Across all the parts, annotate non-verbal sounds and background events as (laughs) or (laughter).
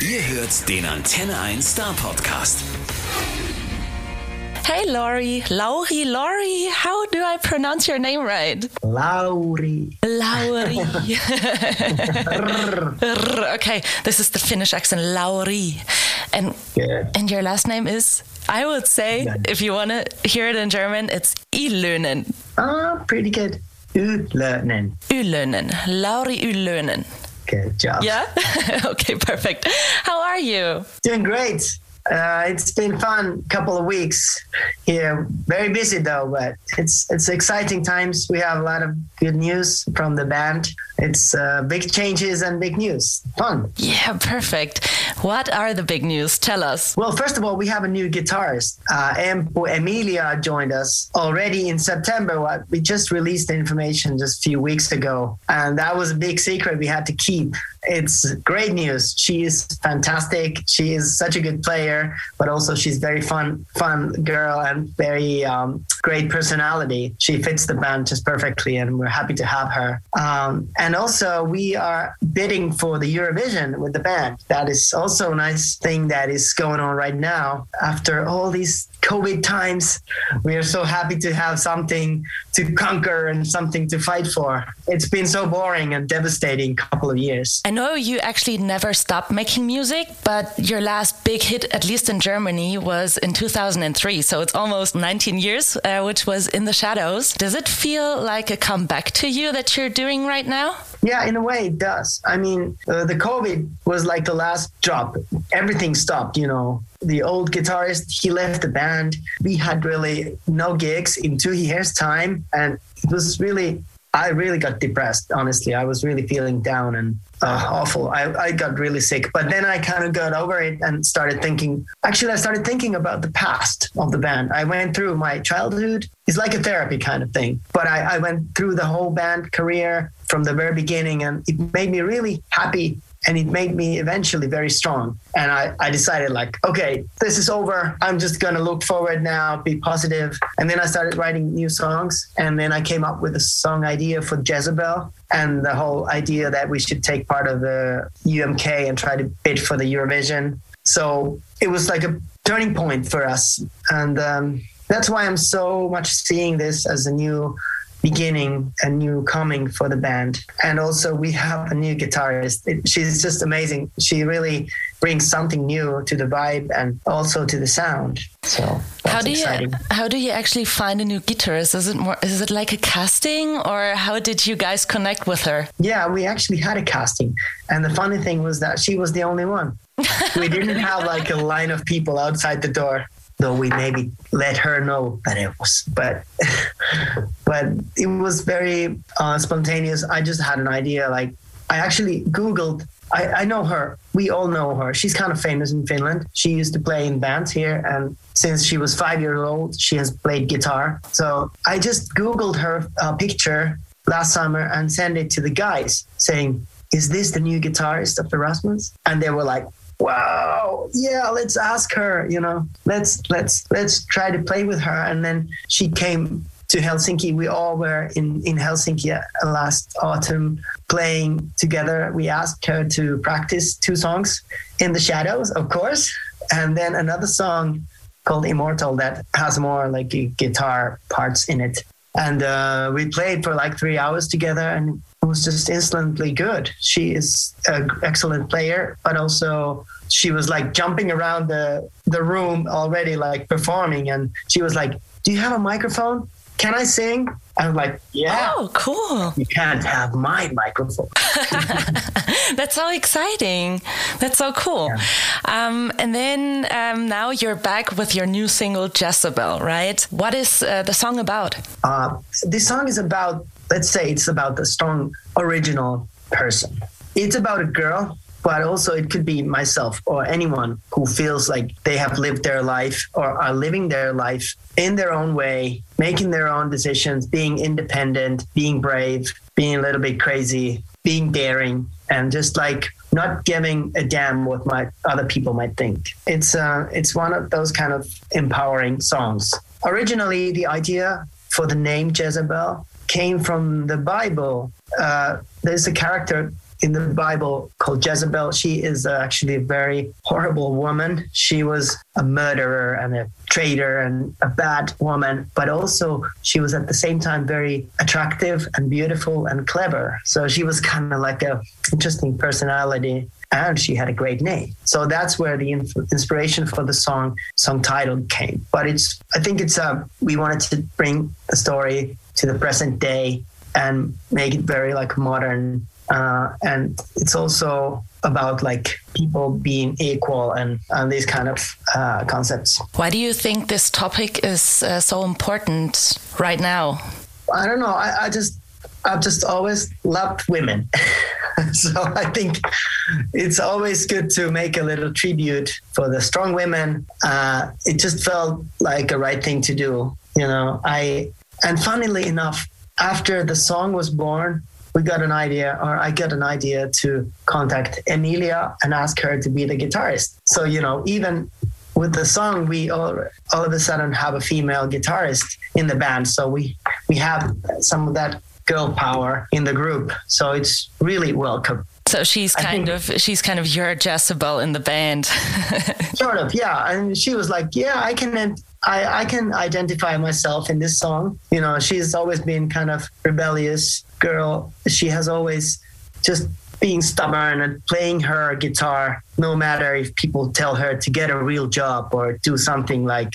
Ihr hört den Antenne 1 Star Podcast. Hey, Laurie. Lauri, Laurie. How do I pronounce your name right? Lauri. Lauri. (laughs) (laughs) okay, this is the Finnish accent, Lauri. And, Good. and your last name is, I would say, Yeah. if you want to hear it in German, it's Ylönen. Ah, pretty good. Ylönen. Ylönen. Lauri Ylönen. Good job. Yeah? (laughs) okay, perfect. How are you? Doing great. Uh, it's been fun couple of weeks here. Very busy though, but it's it's exciting times. We have a lot of good news from the band. It's uh, big changes and big news. Fun. Yeah, perfect. What are the big news? Tell us. Well, first of all, we have a new guitarist. Uh, Empo Emilia joined us already in September. What we just released the information just a few weeks ago, and that was a big secret we had to keep. It's great news. She is fantastic. She is such a good player, but also she's very fun, fun girl and very um, great personality. She fits the band just perfectly, and we're happy to have her. Um, and also, we are bidding for the Eurovision with the band. That is also a nice thing that is going on right now. After all these COVID times, we are so happy to have something to conquer and something to fight for. It's been so boring and devastating couple of years. I know you actually never stopped making music, but your last big hit, at least in Germany, was in 2003. So it's almost 19 years, uh, which was In the Shadows. Does it feel like a comeback to you that you're doing right now? Yeah, in a way, it does. I mean, uh, the COVID was like the last drop. Everything stopped, you know. The old guitarist, he left the band. We had really no gigs in two years' time. And it was really, I really got depressed, honestly. I was really feeling down and uh, awful. I, I got really sick. But then I kind of got over it and started thinking, actually, I started thinking about the past of the band. I went through my childhood. It's like a therapy kind of thing. But I, I went through the whole band career from the very beginning and it made me really happy and it made me eventually very strong. And I, I decided like okay this is over. I'm just gonna look forward now be positive. And then i started writing new songs and then i came up with a song idea for jezebel and the whole idea that we should take part of the umk and try to bid for the eurovision. So it was like a turning point for us. And um, that's why i'm so much seeing this as a new beginning a new coming for the band. And also we have a new guitarist. It- she's just amazing. She really brings something new to the vibe and also to the sound. So How do you how do you actually find a new guitarist? Is it more is it like a casting or how did you guys connect with her? yeah we actually had a casting. And the funny thing was that she was the only one. (laughs) We didn't have like a line of people outside the door though we maybe let her know that it was but (laughs) but it was very uh, spontaneous. I just had an idea like i actually googled I, I know her. We all know her. She's kind of famous in finland. She used to play in bands here and since she was five years old she has played guitar. So i just googled her uh, picture last summer and sent it to the guys saying is this the new guitarist of the Rasmus? And they were like, wow, yeah, let's ask her, you know, let's, let's, let's try to play with her. And then she came to Helsinki. We all were in, in Helsinki last autumn playing together. We asked her to practice two songs in the shadows, of course. And then another song called Immortal that has more like guitar parts in it. And uh, we played for like three hours together and was just instantly good. She is an excellent player, but also she was like jumping around the, the room already, like performing. And she was like, Do you have a microphone? Can I sing? I'm like, Yeah. Oh, cool. You can't have my microphone. (laughs) (laughs) That's so exciting. That's so cool. Um, and then um, now you're back with your new single, Jezebel, right? What is uh, the song about? Uh, this song is about, let's say, it's about the strong original person. It's about a girl, but also it could be myself or anyone who feels like they have lived their life or are living their life in their own way, making their own decisions, being independent, being brave, being a little bit crazy, being daring, and just like not giving a damn what my other people might think. It's uh, it's one of those kind of empowering songs. Originally, the idea for the name Jezebel came from the Bible. Uh, there's a character in the Bible called Jezebel. She is uh, actually a very horrible woman. She was a murderer and a traitor and a bad woman, but also she was at the same time very attractive and beautiful and clever. So she was (laughs) kind of like a interesting personality and she had a great name. So that's where the inspiration for the song song title came. But it's I think it's uh we wanted to bring the story to the present day and make it very like modern uh, and it's also about like people being equal and, and these kind of uh, concepts. Why do you think this topic is uh, so important right now? I don't know. I, I just I've just always loved women. (laughs) so I think it's always good to make a little tribute for the strong women. Uh, it just felt like a right thing to do. You know, I and funnily enough, after the song was born, we got an idea, or I got an idea to contact Emilia and ask her to be the guitarist. So, you know, even with the song, we all, all of a sudden have a female guitarist in the band. So we, we have some of that girl power in the group. So it's really welcome. So she's kind of she's kind of your Jezebel in the band. (laughs) sort of, yeah. And she was like, "Yeah, I can I, I can identify myself in this song. You know, she's always been kind of rebellious girl. She has always just being stubborn and playing her guitar, no matter if people tell her to get a real job or do something like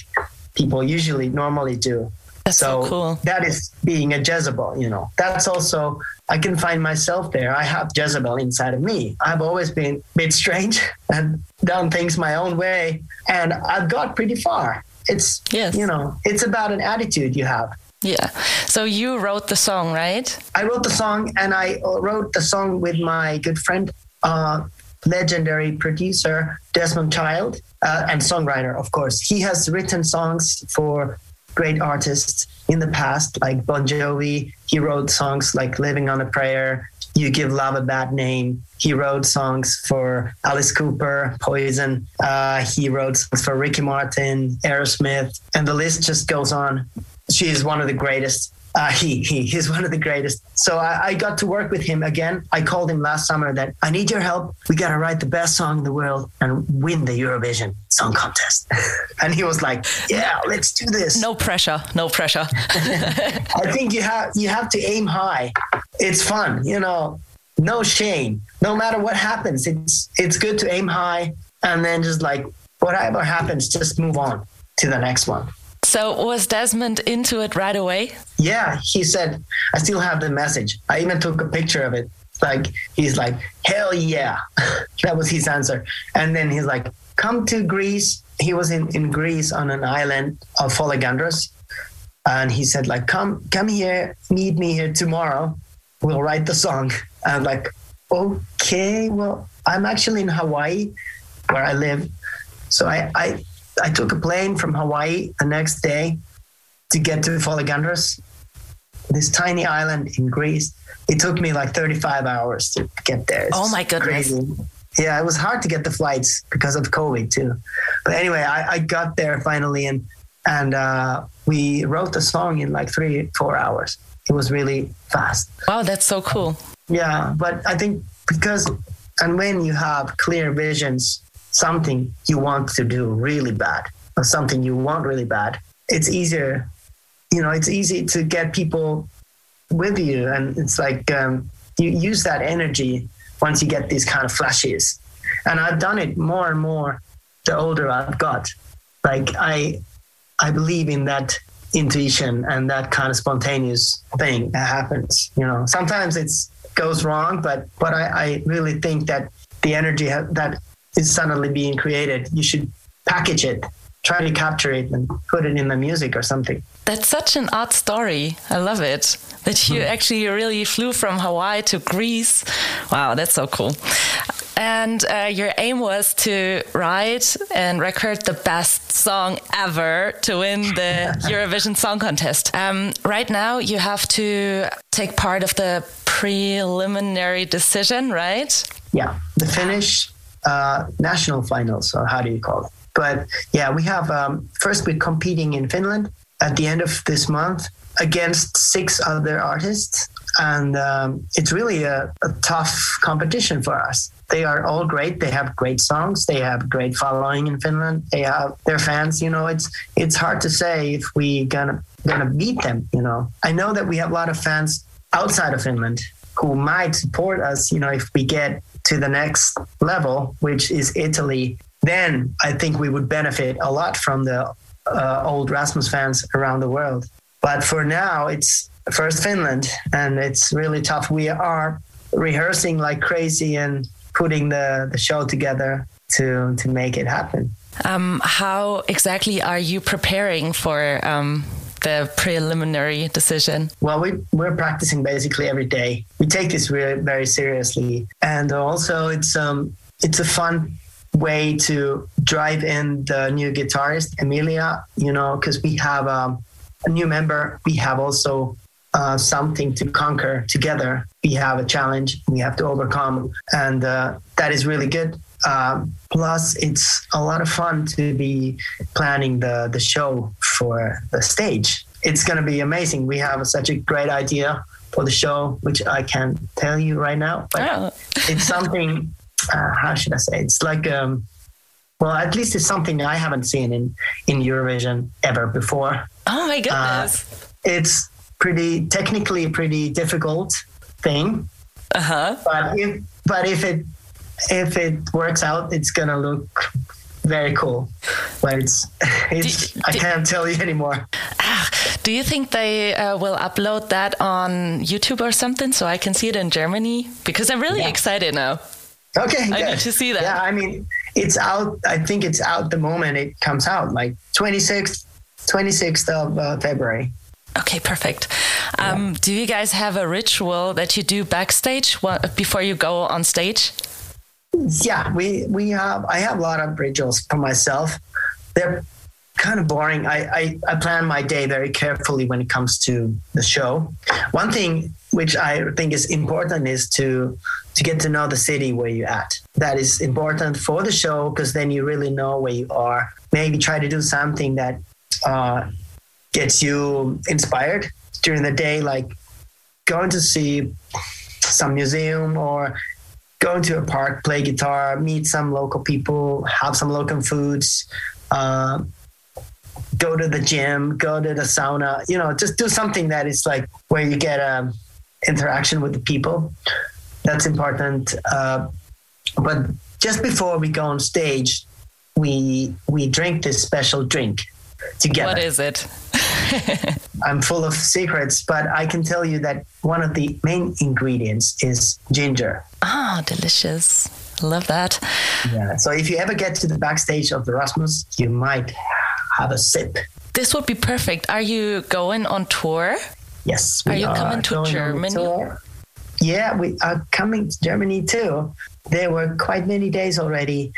people usually normally do. That's so, so cool. That is being a Jezebel, you know. That's also I can find myself there. I have Jezebel inside of me. I've always been a bit strange (laughs) and done things my own way, and I've got pretty far. It's yes. you know, it's about an attitude you have. Yeah. So you wrote the song, right? I wrote the song, and I wrote the song with my good friend, uh, legendary producer Desmond Child, uh, and songwriter, of course. He has written songs for great artists in the past, like Bon Jovi. He wrote songs like "Living on a Prayer," "You Give Love a Bad Name." He wrote songs for Alice Cooper, Poison. Uh, he wrote songs for Ricky Martin, Aerosmith, and the list just goes on she is one of the greatest. Uh, he he he's one of the greatest. So I, I, got to work with him again. I called him last summer that I need your help. We got to write the best song in the world and win the Eurovision Song Contest. (laughs) and he was like, "Yeah, let's do this." No pressure. No pressure. (laughs) I think you have you have to aim high. It's fun, you know. No shame. No matter what happens, it's it's good to aim high and then just like whatever happens, just move on to the next one. So was Desmond into it right away? Yeah, he said, I still have the message. I even took a picture of it. Like, he's like, hell yeah. (laughs) that was his answer. And then he's like, come to Greece. He was in, in Greece on an island of Folegandros. And he said, like, come, come here, meet me here tomorrow. We'll write the song. (laughs) I'm like, okay, well, I'm actually in Hawaii where I live. So I, I I took a plane from Hawaii the next day to get to Folegandros, this tiny island in Greece. It took me like 35 hours to get there. It's oh my goodness. Crazy. Yeah, it was hard to get the flights because of COVID too. But anyway, I, I got there finally and and uh, we wrote the song in like three, four hours. It was really fast. Wow, that's so cool. Yeah, but I think because and when you have clear visions something you want to do really bad or something you want really bad, it's easier. You know, it's easy to get people with you, and it's like um, you use that energy once you get these kind of flashes. And I've done it more and more the older I've got. Like I, I believe in that intuition and that kind of spontaneous thing that happens. You know, sometimes it's goes wrong, but but I, I really think that the energy that is suddenly being created, you should package it, try to capture it, and put it in the music or something. That's such an odd story. I love it. That you hmm. actually really flew from Hawaii to Greece. Wow, that's so cool. And uh, your aim was to write and record the best song ever to win the (laughs) Eurovision Song Contest. Um, right now, you have to take part of the preliminary decision, right? Yeah, the Finnish uh, national finals, or how do you call it? But yeah, we have um, first we're competing in Finland at the end of this month against six other artists, and um, it's really a, a tough competition for us. They are all great. They have great songs. They have great following in Finland. They have their fans. You know, it's it's hard to say if we gonna gonna beat them. You know, I know that we have a lot of fans outside of Finland who might support us. You know, if we get to the next level, which is Italy, then I think we would benefit a lot from the uh, old Rasmus fans around the world. But for now, it's first Finland, and it's really tough. We are rehearsing like crazy and putting the, the show together to to make it happen. Um, how exactly are you preparing for um, the preliminary decision? Well, we we're practicing basically every day. We take this very seriously, and also it's um it's a fun way to drive in the new guitarist Emilia. You know, because we have um, a new member, we have also uh, something to conquer together. We have a challenge we have to overcome, and uh, that is really good. Uh, plus, it's a lot of fun to be planning the the show for the stage. It's going to be amazing. We have such a great idea for the show, which I can't tell you right now, but oh. it's something. Uh, how should I say? It's like um, well, at least it's something I haven't seen in in Eurovision ever before. Oh my goodness! Uh, it's pretty technically pretty difficult thing. Uh huh. But if but if it if it works out, it's gonna look very cool. But it's (laughs) it's do, I can't tell you anymore. Ah, do you think they uh, will upload that on YouTube or something so I can see it in Germany? Because I'm really yeah. excited now. Okay, I good. need to see that. Yeah, I mean, it's out. I think it's out the moment it comes out, like 26th, 26th of uh, February. Okay, perfect. Um, yeah. Do you guys have a ritual that you do backstage before you go on stage? Yeah, we we have. I have a lot of rituals for myself. They're kind of boring. I, I, I plan my day very carefully when it comes to the show. One thing which I think is important is to to get to know the city where you're at. That is important for the show because then you really know where you are. Maybe try to do something that uh, gets you inspired during the day, like going to see some museum or going to a park, play guitar, meet some local people, have some local foods, uh, go to the gym, go to the sauna, you know, just do something that is like where you get a um, interaction with the people. That's important. Uh, but just before we go on stage, we we drink this special drink together. What is it? (laughs) I'm full of secrets, but I can tell you that one of the main ingredients is ginger. Ah, oh, delicious. Love that. Yeah. So if you ever get to the backstage of the Rasmus, you might have a sip. This would be perfect. Are you going on tour? Yes. are you coming to Germany? Yeah, we are coming to Germany too. There were quite many days already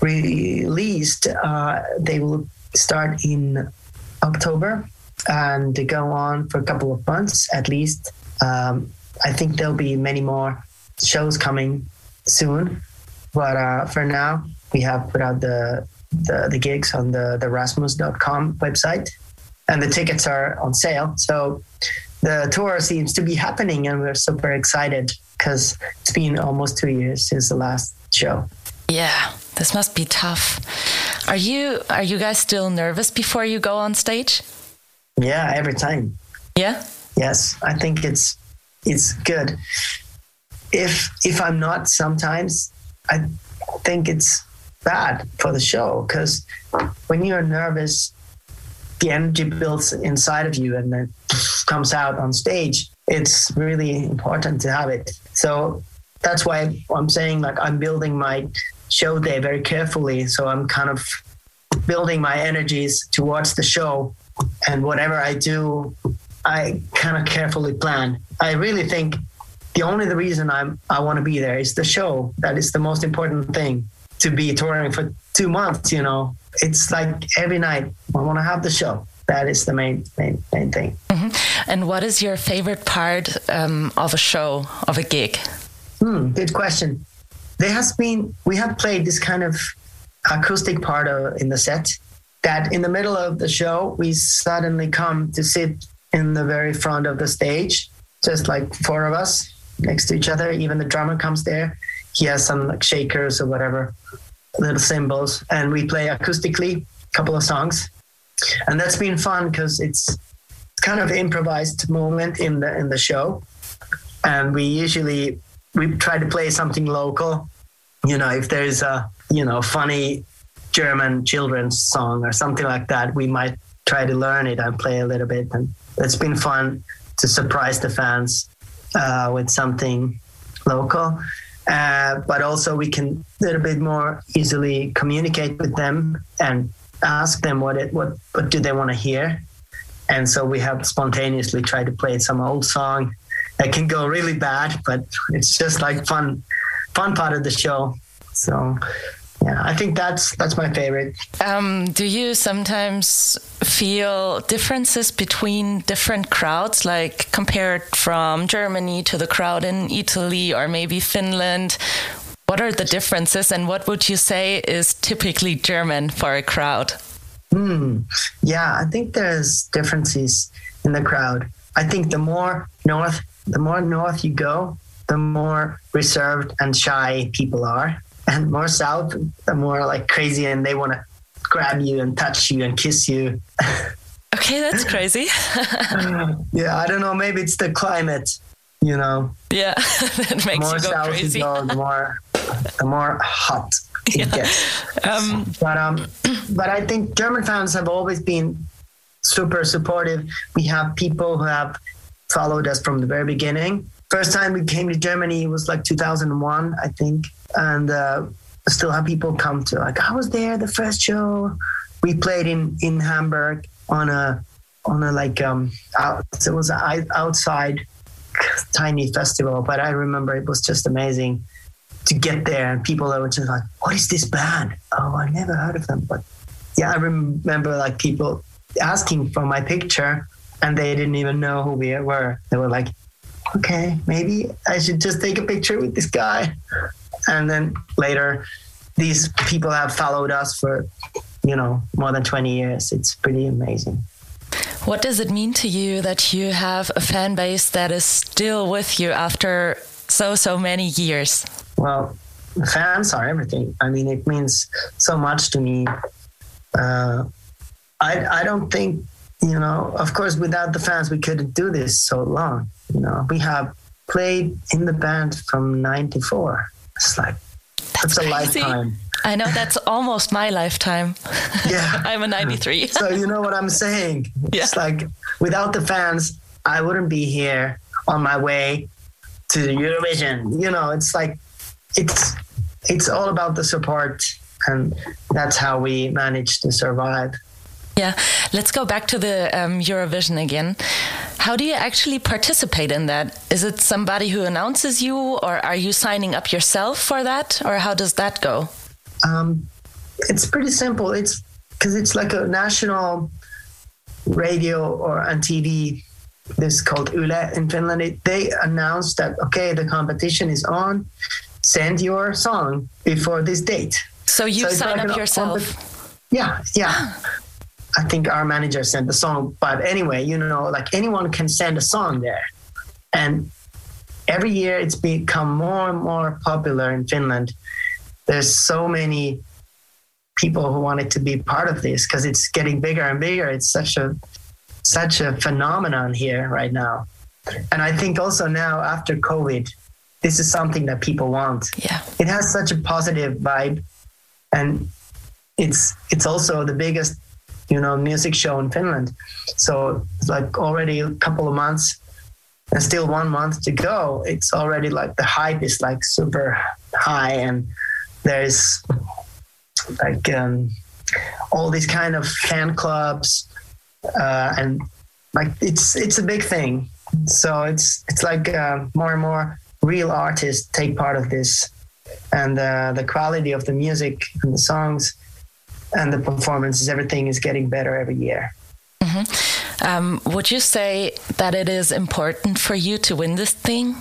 released. Uh, they will start in October and they go on for a couple of months at least. Um, I think there'll be many more shows coming soon, but uh, for now, we have put out the the, the gigs on the the Rasmus.com website, and the tickets are on sale. So the tour seems to be happening, and we're super excited because it's been almost two years since the last show. Yeah, this must be tough. Are you are you guys still nervous before you go on stage? Yeah, every time. Yeah. Yes, I think it's it's good. If if I'm not, sometimes I think it's bad for the show because when you're nervous, the energy builds inside of you and then comes out on stage. It's really important to have it. So that's why I'm saying like I'm building my show day very carefully. So I'm kind of building my energies towards the show. And whatever I do, I kind of carefully plan. I really think the only the reason I'm I want to be there is the show. That is the most important thing. To be touring for two months, you know, it's like every night I want to have the show. That is the main main main thing. Mm-hmm. And what is your favorite part um, of a show of a gig? Hmm, good question there has been we have played this kind of acoustic part of, in the set that in the middle of the show we suddenly come to sit in the very front of the stage just like four of us next to each other. Even the drummer comes there. He has some like shakers or whatever, little cymbals, and we play acoustically a couple of songs, and that's been fun because it's kind of improvised moment in the in the show, and we usually we try to play something local. You know, if there's a you know funny German children's song or something like that, we might try to learn it and play a little bit, and it's been fun to surprise the fans uh, with something local. Uh, but also we can a little bit more easily communicate with them and ask them what it what what do they want to hear and so we have spontaneously tried to play some old song that can go really bad but it's just like fun fun part of the show. So yeah i think that's that's my favorite. Um, do you sometimes feel differences between different crowds? Like compared from germany to the crowd in italy or maybe finland what are the differences? And what would you say is typically german for a crowd? Hmm. Yeah, I think there's differences in the crowd. I think the more north, the more north you go, the more reserved and shy people are, and more south, the more like crazy and they want to grab you and touch you and kiss you. (laughs) okay, that's crazy. (laughs) yeah, I don't know. Maybe it's the climate, you know. Yeah, (laughs) that makes more you go south crazy. You go, the more, the more hot it Yeah. gets. Um, But um, but I think German fans have always been super supportive. We have people who have followed us from the very beginning. First time we came to Germany was like 2001, I think, and uh, still have people come to like I was there the first show. We played in in Hamburg on a on a like um out, it was an outside tiny festival, but I remember it was just amazing to get there and people were just like, "What is this band? Oh, I never heard of them." But yeah, I remember like people asking for my picture and they didn't even know who we were. They were like, "Okay, maybe I should just take a picture with this guy." And then later, these people have followed us for you know more than 20 years. It's pretty amazing. what does it mean to you that you have a fan base that is still with you after so so many years? Well, fans are everything. I mean, it means so much to me. Uh, I I don't think you know. Of course, without the fans, we couldn't do this so long. You know, we have played in the band from '94. It's like that's, a lifetime. I know that's (laughs) almost my lifetime. Yeah. (laughs) I'm a 93. (laughs) so you know what I'm saying? Yeah. It's like without the fans, I wouldn't be here on my way to Eurovision. You know, it's like it's it's all about the support, and that's how we manage to survive. Yeah, let's go back to the um, Eurovision again. How do you actually participate in that? Is it somebody who announces you, or are you signing up yourself for that, or how does that go? Um, it's pretty simple. It's because it's like a national radio or on TV. This is called Yle in Finland. It, they announce that okay, the competition is on. Send your song before this date. So you So sign like up yourself. Yeah, yeah. I think our manager sent the song, but anyway, you know, like anyone can send a song there, and every year it's become more and more popular in Finland. There's so many people who wanted to be part of this because it's getting bigger and bigger. It's such a such a phenomenon here right now, and I think also now after COVID, this is something that people want Yeah. it has such a positive vibe and it's it's also the biggest you know music show in finland. So like already a couple of months and still one month to go it's already like the hype is like super high and there's like um, all these kind of fan clubs uh, and like it's it's a big thing. So it's it's like uh, more and more real artists take part of this and uh, the quality of the music and the songs and the performances everything is getting better every year. Um, would you say that it is important for you to win this thing?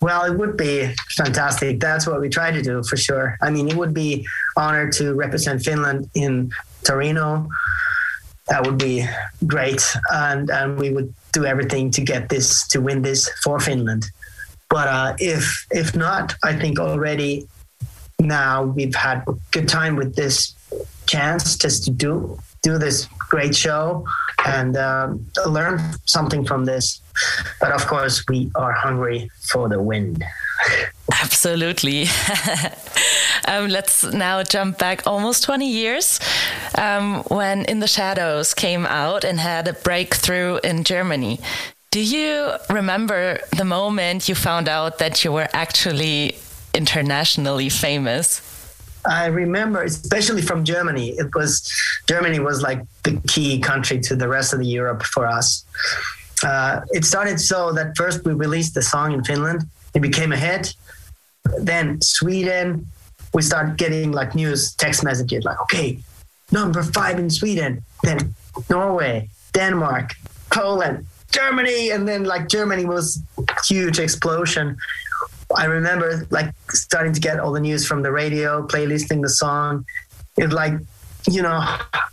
well it would be fantastic. That's what we try to do for sure. I mean it would be honored to represent finland in torino. That would be great, and and we would do everything to get this to win this for Finland. But uh, if if not, I think already now we've had good time with this chance just to do do this great show and um, learn something from this. But of course, we are hungry for the win. (laughs) Absolutely. (laughs) um, let's now jump back almost 20 years um, when In the Shadows came out and had a breakthrough in Germany. Do you remember the moment you found out that you were actually internationally famous? I remember, especially from Germany. It was Germany was like the key country to the rest of the Europe for us. Uh, it started so that first we released the song in Finland. It became a hit. Then Sweden, we started getting like news text messages like, okay, number five in Sweden. Then Norway, Denmark, Poland, Germany, and then like Germany was huge explosion. I remember like starting to get all the news from the radio, playlisting the song. It like, you know,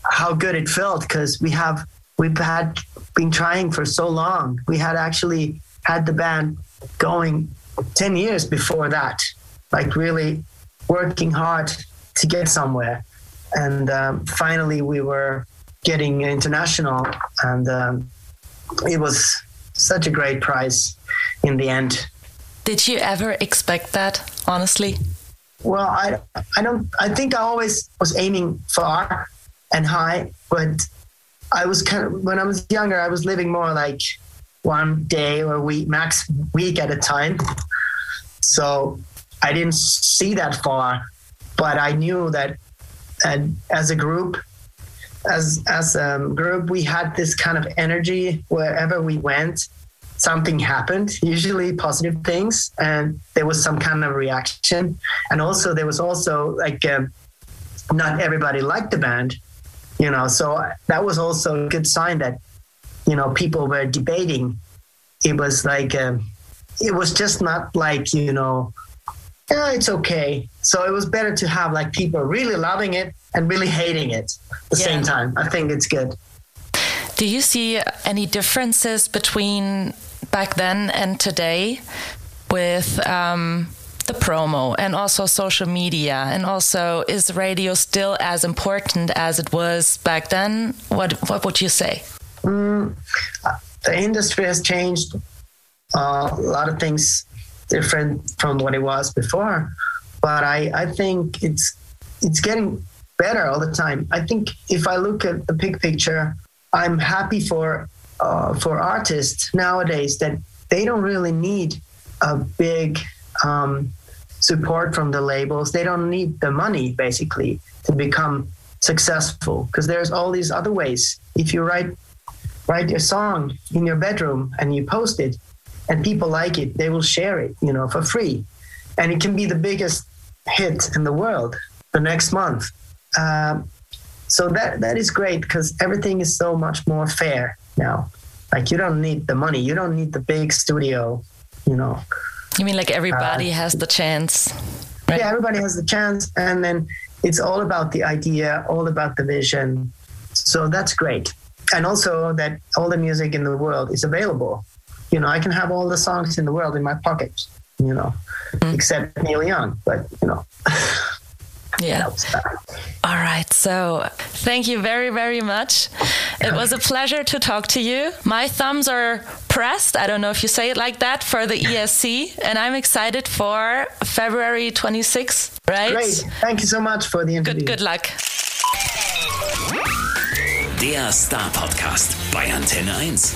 how good it felt because we have we've had been trying for so long. We had actually had the band going 10 years before that, like really working hard to get somewhere. And um, finally, we were getting international, and um, it was such a great prize in the end. Did you ever expect that, honestly? Well, I, I don't. I think I always was aiming far and high, but I was kind of when I was younger, I was living more like one day or week, max week at a time. So I didn't see that far, but I knew that and as a group, as as a group, we had this kind of energy wherever we went something happened, usually positive things, and there was some kind of reaction. And also, there was also like um, not everybody liked the band, you know. So that was also a good sign that you know people were debating. It was like um, it was just not like you know, yeah, it's okay. So it was better to have like people really loving it and really hating it at the yeah. same time. I think it's good. Do you see any differences between back then and today with um, the promo and also social media. And also is radio still as important as it was back then? What what would you say? Mm, the industry has changed uh, a lot of things different from what it was before. But i i think it's it's getting better all the time. I think if i look at the big picture i'm happy for uh, for artists nowadays that they don't really need a big um, support from the labels. They don't need the money basically to become successful because there's all these other ways. If you write write a song in your bedroom and you post it and people like it, they will share it, you know, for free. And it can be the biggest hit in the world the next month. Um, so that that is great because everything is so much more fair now. Like you don't need the money, you don't need the big studio, you know. You mean like everybody uh, has the chance? Right? Yeah, everybody has the chance, and then it's all about the idea, all about the vision. So that's great, and also that all the music in the world is available. You know, I can have all the songs in the world in my pocket. You know, mm. except Neil Young, but you know. (laughs) Yeah. All right. So thank you very, very much. It was a pleasure to talk to you. My thumbs are pressed. I don't know if you say it like that for the ESC. And I'm excited for February 26th, right? Great. Thank you so much for the interview. Good, good luck. Der Star Podcast bei Antenne 1.